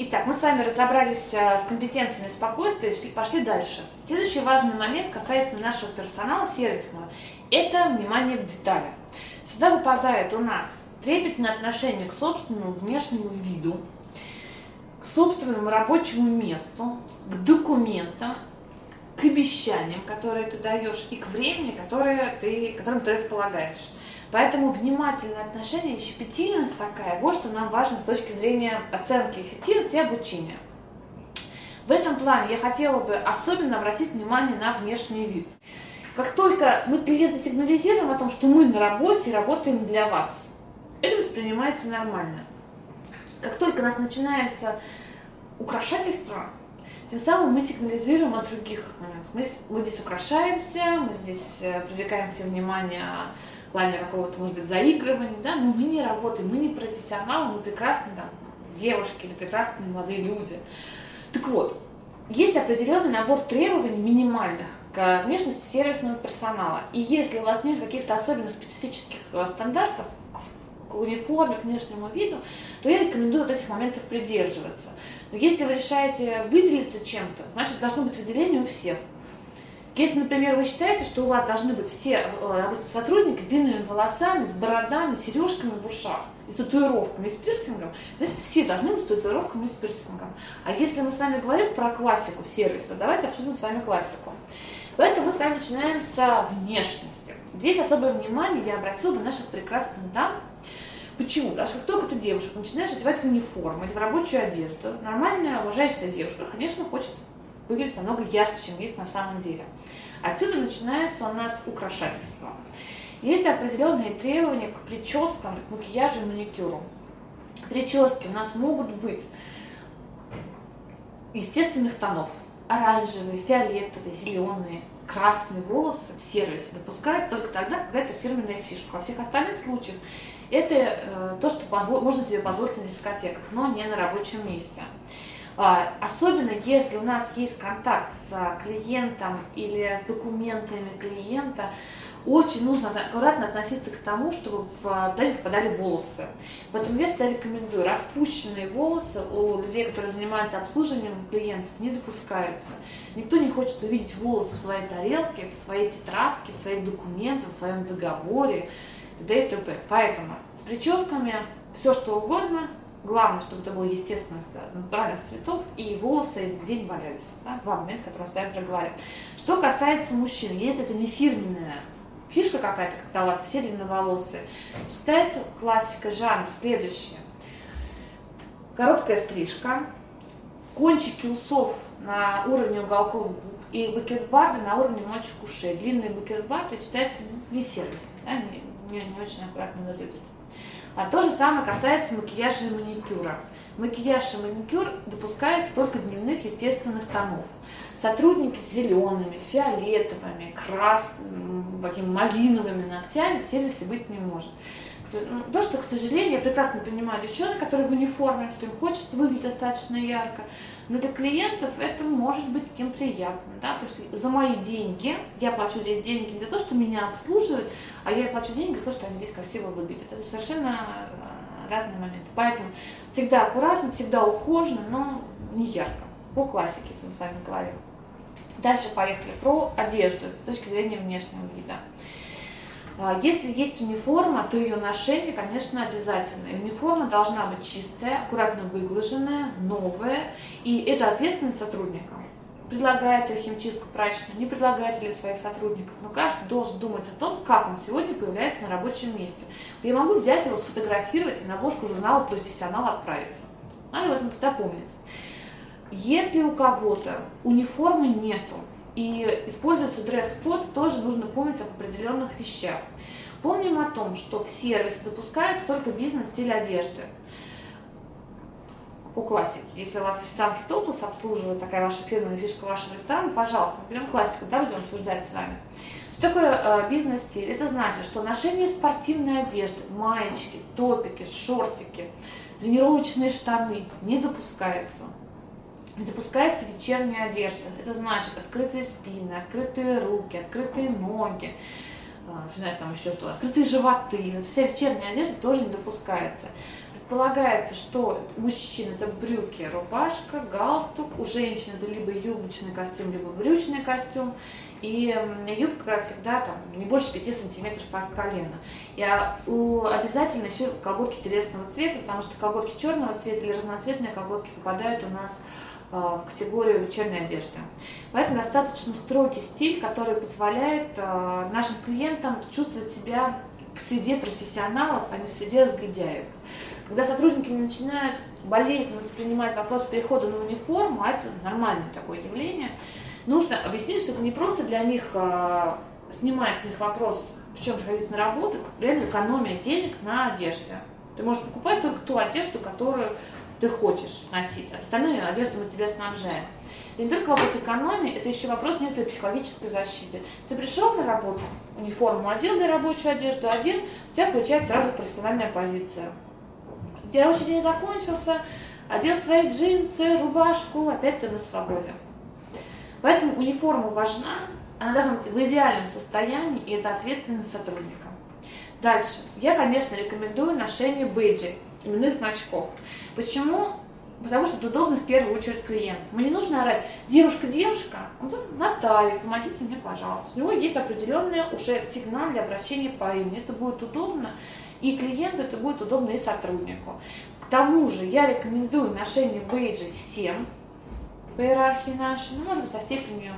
Итак, мы с вами разобрались э, с компетенциями спокойствия и пошли дальше. Следующий важный момент касается нашего персонала сервисного. Это внимание к деталям. Сюда выпадает у нас трепетное отношение к собственному внешнему виду, к собственному рабочему месту, к документам, к обещаниям, которые ты даешь, и к времени, которое ты, которым ты располагаешь. Поэтому внимательное отношение щепетильность такая, вот что нам важно с точки зрения оценки эффективности и обучения. В этом плане я хотела бы особенно обратить внимание на внешний вид. Как только мы клиенту сигнализируем о том, что мы на работе и работаем для вас, это воспринимается нормально. Как только у нас начинается украшательство, тем самым мы сигнализируем о других моментах. Мы, мы здесь украшаемся, мы здесь э, привлекаем все внимание плане какого-то, может быть, заигрывания, да, но мы не работаем, мы не профессионалы, мы прекрасные там, девушки или прекрасные молодые люди. Так вот, есть определенный набор требований минимальных к внешности сервисного персонала. И если у вас нет каких-то особенно специфических э, стандартов к униформе, к внешнему виду, то я рекомендую вот этих моментов придерживаться. Но если вы решаете выделиться чем-то, значит должно быть выделение у всех. Если, например, вы считаете, что у вас должны быть все э, сотрудники с длинными волосами, с бородами, сережками в ушах, и с татуировками, и с пирсингом, значит, все должны быть с татуировками и с пирсингом. А если мы с вами говорим про классику сервиса, давайте обсудим с вами классику. Поэтому мы с вами начинаем с внешности. Здесь особое внимание я обратила бы наших прекрасных дам. Почему? Потому что как только ты девушек начинаешь одевать в униформу или в рабочую одежду, нормальная, уважающая девушка, конечно, хочет выглядит намного ярче, чем есть на самом деле. Отсюда начинается у нас украшательство. Есть определенные требования к прическам, к макияжу и маникюру. Прически у нас могут быть естественных тонов. Оранжевые, фиолетовые, зеленые, красные волосы в сервисе допускают только тогда, когда это фирменная фишка. Во всех остальных случаях это э, то, что можно себе позволить на дискотеках, но не на рабочем месте. А, особенно если у нас есть контакт с клиентом или с документами клиента, очень нужно аккуратно относиться к тому, чтобы в туда не попадали волосы. Поэтому я всегда рекомендую, распущенные волосы у людей, которые занимаются обслуживанием клиентов, не допускаются. Никто не хочет увидеть волосы в своей тарелке, в своей тетрадке, в своих документах, в своем договоре, т.д. и т.п. Поэтому с прическами все что угодно, Главное, чтобы это было естественных, натуральных цветов, и волосы день валялись. Да? Два момента, которые я с вами проговорили. Что касается мужчин, если это не фирменная фишка какая-то, когда у вас все длинноволосые, считается классика жанр следующая. Короткая стрижка, кончики усов на уровне уголков губ и бакетбарды на уровне мочек ушей. Длинные бакетбарды считается не сервис, да, не, не, не очень аккуратно выглядит. А то же самое касается макияжа и маникюра. Макияж и маникюр допускается только дневных естественных тонов. Сотрудники с зелеными, фиолетовыми, красными, такими малиновыми ногтями сервисе быть не может. Ну, то, что, к сожалению, я прекрасно понимаю девчонок, которые в униформе, что им хочется выглядеть достаточно ярко, но для клиентов это может быть таким приятным, да, потому что за мои деньги, я плачу здесь деньги не за то, что меня обслуживают, а я плачу деньги за то, что они здесь красиво выглядят. Это совершенно э, разные моменты. Поэтому всегда аккуратно, всегда ухоженно, но не ярко. По классике, если мы с вами говорим. Дальше поехали про одежду с точки зрения внешнего вида. А, если есть униформа, то ее ношение, конечно, обязательно. униформа должна быть чистая, аккуратно выглаженная, новая, и это ответственность сотрудника. Предлагаете химчистку прачечную, не предлагаете ли своих сотрудников, но каждый должен думать о том, как он сегодня появляется на рабочем месте. Я могу взять его, сфотографировать и на обложку журнала «Профессионал» отправить. Надо об этом тогда помнить. Если у кого-то униформы нету, и используется дресс-код, тоже нужно помнить об определенных вещах. Помним о том, что в сервисе допускается только бизнес-стиль одежды. По классике. Если у вас официантки топлес обслуживают, такая ваша фирменная фишка вашего ресторана, пожалуйста, берем классику, да, будем обсуждать с вами. Что такое э, бизнес-стиль? Это значит, что ношение спортивной одежды, маечки, топики, шортики, тренировочные штаны не допускается допускается вечерняя одежда. Это значит открытые спины, открытые руки, открытые ноги, а, что знаешь, там еще что, открытые животы. Вся вечерняя одежда тоже не допускается. предполагается, что у мужчин это брюки, рубашка, галстук, у женщин это либо юбочный костюм, либо брючный костюм. И юбка всегда там не больше 5 сантиметров под колено. И а, обязательно еще колготки телесного цвета, потому что колготки черного цвета или разноцветные колготки попадают у нас э, в категорию вечерней одежды. Поэтому достаточно строгий стиль, который позволяет э, нашим клиентам чувствовать себя в среде профессионалов, а не в среде разгильдяев. Когда сотрудники начинают болезненно воспринимать вопрос перехода на униформу, а это нормальное такое явление, нужно объяснить, что это не просто для них э, снимает с них вопрос, в чем приходить на работу, реально экономия денег на одежде. Ты можешь покупать только ту одежду, которую ты хочешь носить. А остальную одежду мы тебя снабжаем. Это не только вопрос экономии, это еще вопрос некоторой психологической защиты. Ты пришел на работу, униформу одел для рабочую одежду, одел, у тебя получается сразу профессиональная позиция. Где рабочий день закончился, одел свои джинсы, рубашку, опять ты на свободе. Поэтому униформа важна, она должна быть в идеальном состоянии, и это ответственность сотрудника. Дальше. Я, конечно, рекомендую ношение бейджей, именных значков. Почему? Потому что это удобно в первую очередь клиенту. Мне не нужно орать, девушка, девушка, вот Наталья, помогите мне, пожалуйста. У него есть определенный уже сигнал для обращения по имени. Это будет удобно и клиенту, это будет удобно и сотруднику. К тому же я рекомендую ношение бейджей всем, по иерархии нашей, ну, может быть, со степенью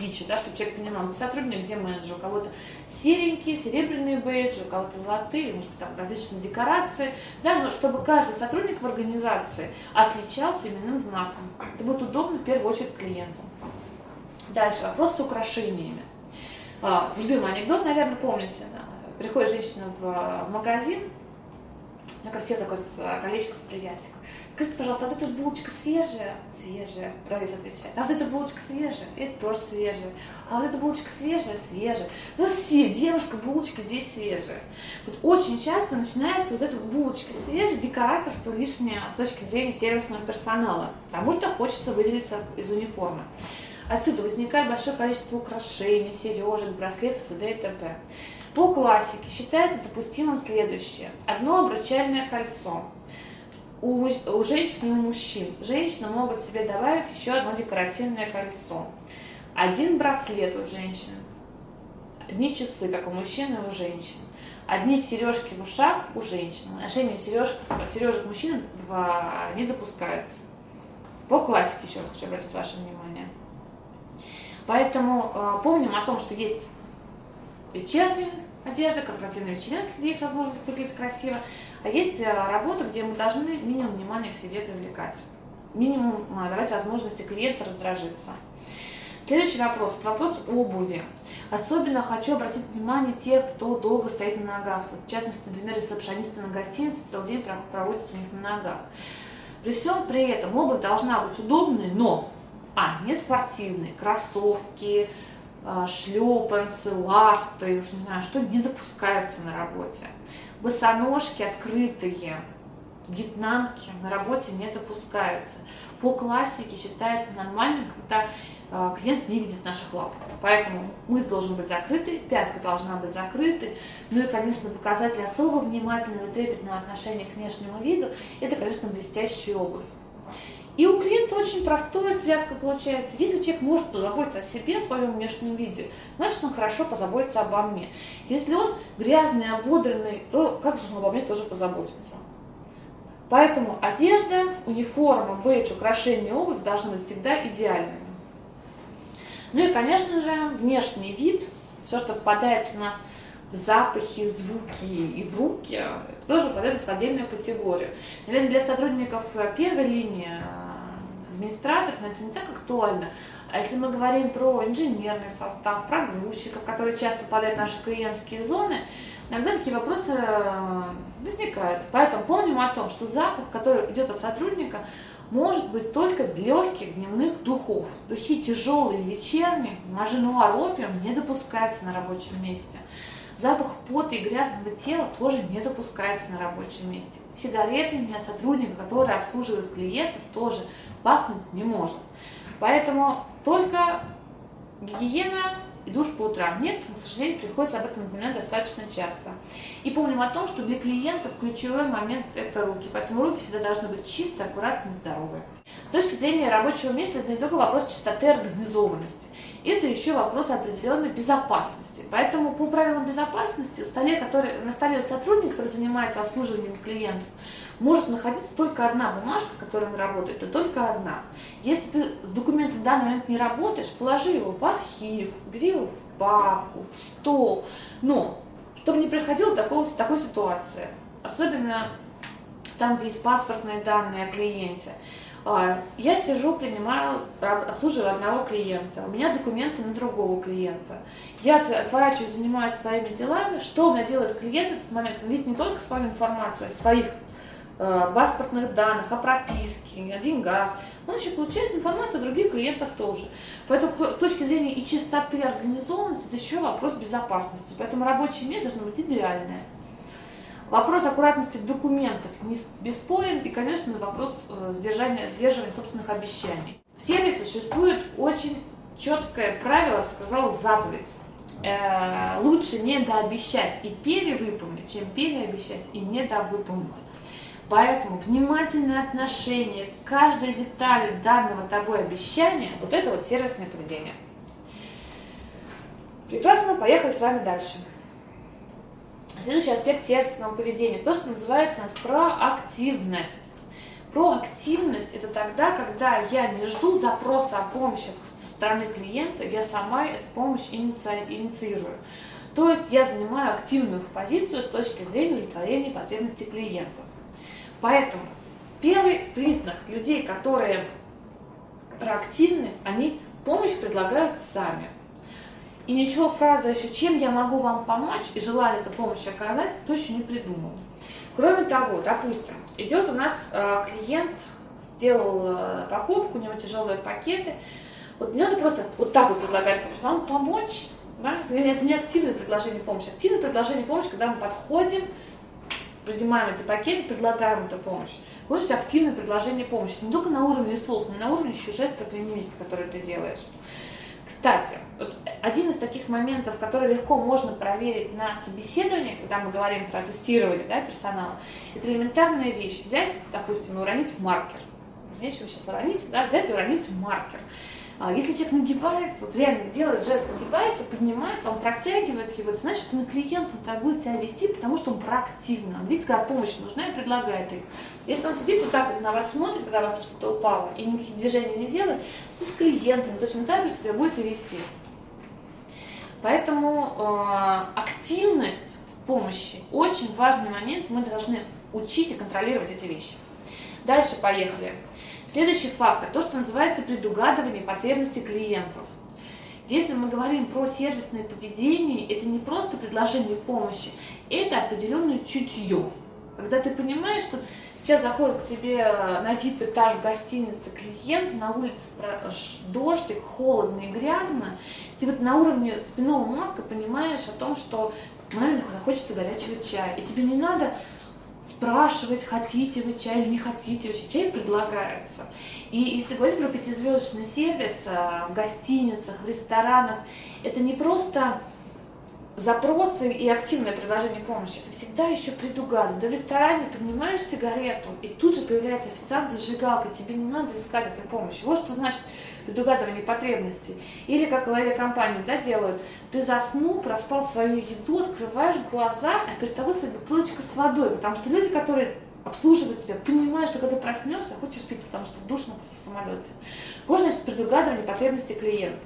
отличия, да, чтобы человек понимал, где сотрудник, где менеджер, у кого-то серенькие, серебряные бейджи, у кого-то золотые, может быть, там различные декорации, да, но чтобы каждый сотрудник в организации отличался именным знаком. Это будет удобно в первую очередь клиенту. Дальше, вопрос с украшениями. А, любимый анекдот, наверное, помните, да? приходит женщина в магазин, на красивое такое колечко с бриллиантиком. Скажите, пожалуйста, а вот эта булочка свежая? Свежая, продавец отвечает. А вот эта булочка свежая? Это тоже свежая. А вот эта булочка свежая? Свежая. Ну все, девушка, булочка здесь свежая. Вот очень часто начинается вот эта булочка свежая, декораторство лишнее с точки зрения сервисного персонала, потому что хочется выделиться из униформы. Отсюда возникает большое количество украшений, сережек, браслетов и т.д. и. По классике считается допустимым следующее. Одно обручальное кольцо – у, у женщин и у мужчин. Женщины могут себе добавить еще одно декоративное кольцо. Один браслет у женщин. Одни часы, как у мужчин и у женщин. Одни сережки в ушах у женщин. Ношение сережек, мужчин в, не допускается. По классике еще раз хочу обратить ваше внимание. Поэтому э, помним о том, что есть вечерняя одежда, корпоративная вечеринка, где есть возможность выглядеть красиво. А есть э, работа, где мы должны минимум внимания к себе привлекать. Минимум э, давать возможности клиенту раздражиться. Следующий вопрос. Вопрос обуви. Особенно хочу обратить внимание тех, кто долго стоит на ногах. Вот, в частности, например, ресепшонисты на гостинице целый день проводят у них на ногах. При всем при этом обувь должна быть удобной, но а, не спортивные, кроссовки, шлепанцы, ласты, уж не знаю, что не допускается на работе босоножки открытые, вьетнамки на работе не допускаются. По классике считается нормальным, когда э, клиент не видит наших лап. Поэтому мыс должен быть закрытый, пятка должна быть закрытой. Ну и, конечно, показатель особо внимательного и трепетного отношения к внешнему виду – это, конечно, блестящая обувь. И у клиента очень простая связка получается. Если человек может позаботиться о себе, о своем внешнем виде, значит он хорошо позаботится обо мне. Если он грязный, ободренный, то как же он обо мне тоже позаботится? Поэтому одежда, униформа, бейдж, украшения, обувь должны быть всегда идеальными. Ну и, конечно же, внешний вид, все, что попадает у нас запахи, звуки и в руки, тоже попадает в отдельную категорию. Наверное, для сотрудников первой линии администраторов это не так актуально. А если мы говорим про инженерный состав, про грузчиков, которые часто попадают в наши клиентские зоны, иногда такие вопросы э, возникают. Поэтому помним о том, что запах, который идет от сотрудника, может быть только легких дневных духов. Духи тяжелые, вечерние, маженуар, опиум не допускается на рабочем месте. Запах пота и грязного тела тоже не допускается на рабочем месте. Сигаретами от сотрудника, который обслуживает клиентов, тоже пахнуть не может. Поэтому только гигиена, и душ по утрам. Нет, к сожалению, приходится об этом напоминать достаточно часто. И помним о том, что для клиентов ключевой момент – это руки. Поэтому руки всегда должны быть чистые, аккуратные, здоровые. С точки зрения рабочего места это не только вопрос чистоты и организованности. Это еще вопрос определенной безопасности. Поэтому по правилам безопасности столе, который, на столе у сотрудника, который занимается обслуживанием клиентов, может находиться только одна бумажка, с которой он работает, и только одна. Если ты с документом в данный момент не работаешь, положи его в архив, бери его в папку, в стол. Но, чтобы не происходило такого, такой ситуации, особенно там, где есть паспортные данные о клиенте, я сижу, принимаю, обслуживаю одного клиента, у меня документы на другого клиента. Я отворачиваюсь, занимаюсь своими делами. Что у меня делает клиент в этот момент? Он видит не только свою информацию, а своих Э, паспортных данных, о прописке, о деньгах. Он еще получает информацию о других клиентах тоже. Поэтому с точки зрения и чистоты организованности, это еще вопрос безопасности. Поэтому рабочее место должно быть идеальное. Вопрос аккуратности в документах не бесспорен и, конечно, вопрос э, сдержания, сдерживания собственных обещаний. В сервисе существует очень четкое правило, сказал заповедь. Э, лучше недообещать и перевыполнить, чем переобещать и недовыполнить. Поэтому внимательное отношение к каждой детали данного тобой обещания, вот это вот сервисное поведение. Прекрасно, поехали с вами дальше. Следующий аспект сервисного поведения, то, что называется у нас проактивность. Проактивность – это тогда, когда я не жду запроса о помощи со стороны клиента, я сама эту помощь инициирую. То есть я занимаю активную позицию с точки зрения удовлетворения потребностей клиентов. Поэтому первый признак людей, которые проактивны, они помощь предлагают сами. И ничего фраза еще «чем я могу вам помочь» и желание эту помощь оказать точно не придумал. Кроме того, допустим, идет у нас э, клиент, сделал э, покупку, у него тяжелые пакеты, вот мне надо просто вот так вот предлагать вам помочь, да? это не активное предложение помощи. Активное предложение помощи, когда мы подходим, принимаем эти пакеты, предлагаем эту помощь. Вот это активное предложение помощи. Не только на уровне слов, но и на уровне еще жестов и мимики, которые ты делаешь. Кстати, вот один из таких моментов, который легко можно проверить на собеседовании, когда мы говорим про тестирование да, персонала, это элементарная вещь. Взять, допустим, и уронить маркер. Нечего сейчас уронить, да, взять и уронить маркер. А если человек нагибается, вот реально делает жест, нагибается, поднимает, он протягивает его, значит, что на клиента так будет себя вести, потому что он проактивно, он видит, когда помощь нужна и предлагает ее. Если он сидит вот так вот на вас смотрит, когда у вас что-то упало, и никаких движений не делает, что с клиентом точно так же себя будет и вести. Поэтому э, активность в помощи очень важный момент, мы должны учить и контролировать эти вещи. Дальше поехали. Следующий фактор, то, что называется предугадывание потребностей клиентов. Если мы говорим про сервисное поведение, это не просто предложение помощи, это определенное чутье. Когда ты понимаешь, что сейчас заходит к тебе на вип этаж в гостинице клиент, на улице дождик, холодно и грязно, ты вот на уровне спинного мозга понимаешь о том, что наверное, захочется горячего чая. И тебе не надо спрашивать, хотите вы чай или не хотите вы чай. Предлагается. И если говорить про пятизвездочный сервис э, в гостиницах, в ресторанах, это не просто запросы и активное предложение помощи, это всегда еще предугадывать. Да в ресторане принимаешь сигарету, и тут же появляется официант зажигалкой, тебе не надо искать этой помощи. Вот что значит предугадывание потребностей. Или как авиакомпании да, делают, ты заснул, проспал свою еду, открываешь глаза, а перед тобой стоит бутылочка с водой, потому что люди, которые обслуживают тебя, понимают, что когда проснешься, хочешь пить, потому что душно в самолете. Вот значит предугадывание потребностей клиента.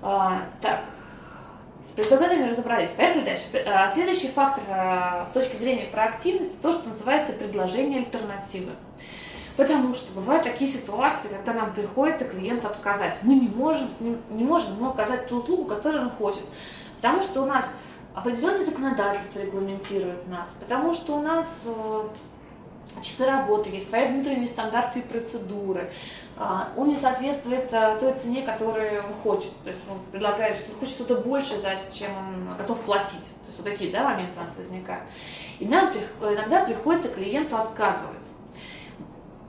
А, так, с предугадыванием разобрались. Поехали дальше. А, следующий фактор а, с точки зрения проактивности, то, что называется предложение альтернативы. Потому что бывают такие ситуации, когда нам приходится клиенту отказать. Мы не можем, не можем ему оказать ту услугу, которую он хочет. Потому что у нас определенное законодательство регламентирует нас, потому что у нас э, часы работы, есть свои внутренние стандарты и процедуры. А, он не соответствует э, той цене, которую он хочет. То есть он предлагает, что хочет что-то больше, чем он готов платить. То есть вот такие да, моменты у нас возникают. И нам иногда приходится клиенту отказывать.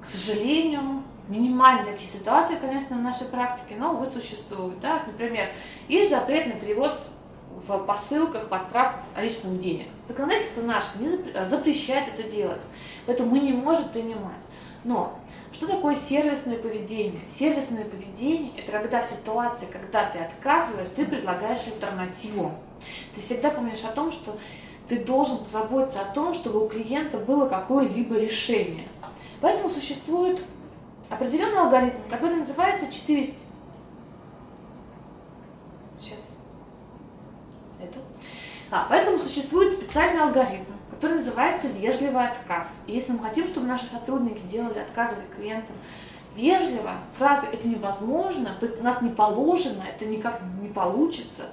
К сожалению, минимальные такие ситуации, конечно, в нашей практике, но увы, существуют. Да? Например, есть запрет на перевоз в посылках, в отправках личных денег. Законодательство наше не запрещает это делать, поэтому мы не можем принимать. Но что такое сервисное поведение? Сервисное поведение – это когда в ситуации, когда ты отказываешь, ты предлагаешь альтернативу. Ты всегда помнишь о том, что ты должен позаботиться о том, чтобы у клиента было какое-либо решение. Поэтому существует определенный алгоритм, который называется 400. Сейчас. Это. А, поэтому существует специальный алгоритм, который называется вежливый отказ. И если мы хотим, чтобы наши сотрудники делали, отказывали клиентам вежливо, фразы «это невозможно», «у нас не положено», «это никак не получится»,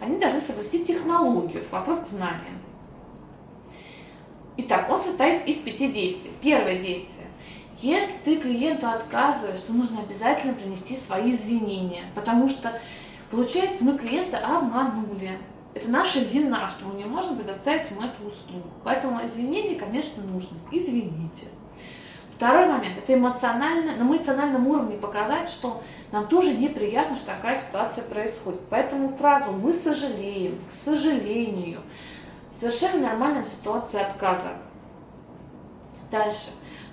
они должны соблюсти технологию, вопрос к знаниям. Итак, он состоит из пяти действий. Первое действие. Если ты клиенту отказываешь, то нужно обязательно принести свои извинения, потому что, получается, мы клиента обманули. Это наша вина, что мы не можем предоставить ему эту услугу. Поэтому извинения, конечно, нужны. Извините. Второй момент – это эмоционально, на эмоциональном уровне показать, что нам тоже неприятно, что такая ситуация происходит. Поэтому фразу «мы сожалеем», «к сожалению» совершенно нормальная ситуация отказа. Дальше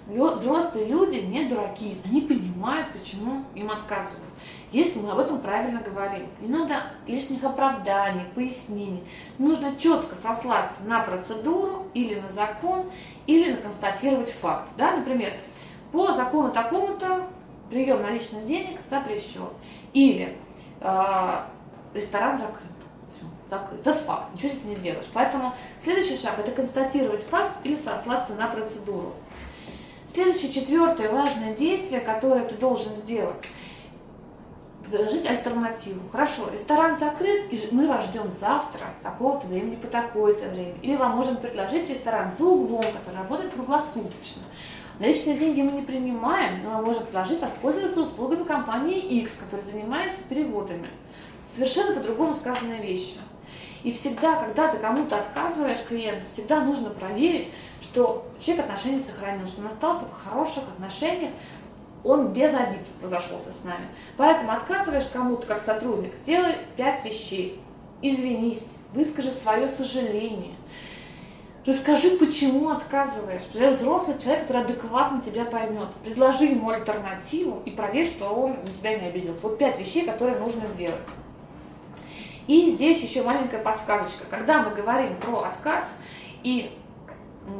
взрослые люди не дураки, они понимают, почему им отказывают. Если мы об этом правильно говорим, не надо лишних оправданий, пояснений. Нужно четко сослаться на процедуру или на закон, или на констатировать факт. Да? Например, по закону такому-то прием наличных денег запрещен. Или э, ресторан закрыт. Закрыт. Это факт, ничего здесь не сделаешь. Поэтому следующий шаг – это констатировать факт или сослаться на процедуру. Следующее, четвертое важное действие, которое ты должен сделать, предложить альтернативу. Хорошо, ресторан закрыт, и мы вас ждем завтра, такого-то времени по такое-то время. Или вам можем предложить ресторан за углом, который работает круглосуточно. Наличные деньги мы не принимаем, но мы можем предложить воспользоваться услугами компании X, которая занимается переводами. Совершенно по-другому сказанная вещь. И всегда, когда ты кому-то отказываешь клиенту, всегда нужно проверить, что человек отношения сохранил, что он остался в хороших отношениях, он без обид разошелся с нами. Поэтому отказываешь кому-то как сотрудник, сделай пять вещей. Извинись, выскажи свое сожаление. Расскажи, почему отказываешь. Ты взрослый человек, который адекватно тебя поймет. Предложи ему альтернативу и проверь, что он на тебя не обиделся. Вот пять вещей, которые нужно сделать. И здесь еще маленькая подсказочка. Когда мы говорим про отказ и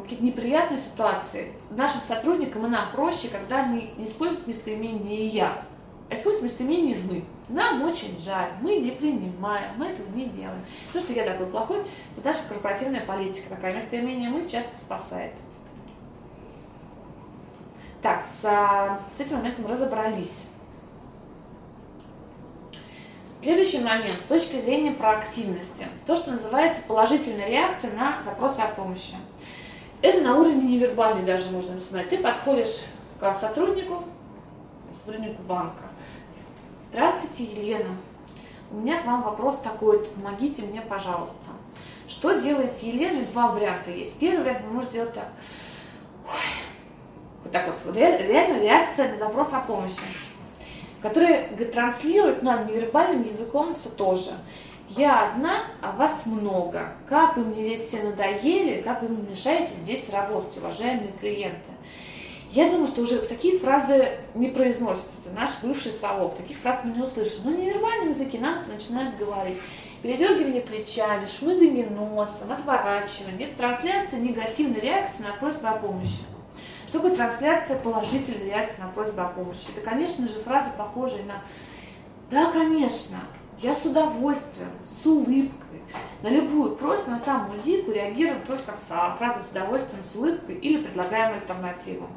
какие-то неприятные ситуации, нашим сотрудникам и нам проще, когда они не используют местоимение «я», а используют местоимение «мы». Нам очень жаль, мы не принимаем, мы этого не делаем. То, что я такой плохой, это наша корпоративная политика. Такая местоимение «мы» часто спасает. Так, с, с этим моментом разобрались. Следующий момент с точки зрения проактивности. То, что называется положительная реакция на запросы о помощи. Это на уровне невербальный даже можно рассмотреть. Ты подходишь к сотруднику, сотруднику банка. Здравствуйте, Елена. У меня к вам вопрос такой, помогите мне, пожалуйста. Что делает Елена? Два варианта есть. Первый вариант вы можете сделать так. Ой. Вот так вот. Реально реакция на запрос о помощи, которая транслирует нам невербальным языком все тоже. Я одна, а вас много. Как вы мне здесь все надоели, как вы мне мешаете здесь работать, уважаемые клиенты. Я думаю, что уже такие фразы не произносятся. Это наш бывший совок. Таких фраз мы не услышим. Но невербальном языке нам начинают говорить. Передергивание плечами, шмыгание носом, отворачивание. Это трансляция негативной реакции на просьбу о помощи. Что такое трансляция положительной реакции на просьбу о помощи? Это, конечно же, фразы, похожие на «Да, конечно, я с удовольствием, с улыбкой. На любую просьбу, на самую дикую, реагируем только с фразой с удовольствием, с улыбкой или предлагаем альтернативу.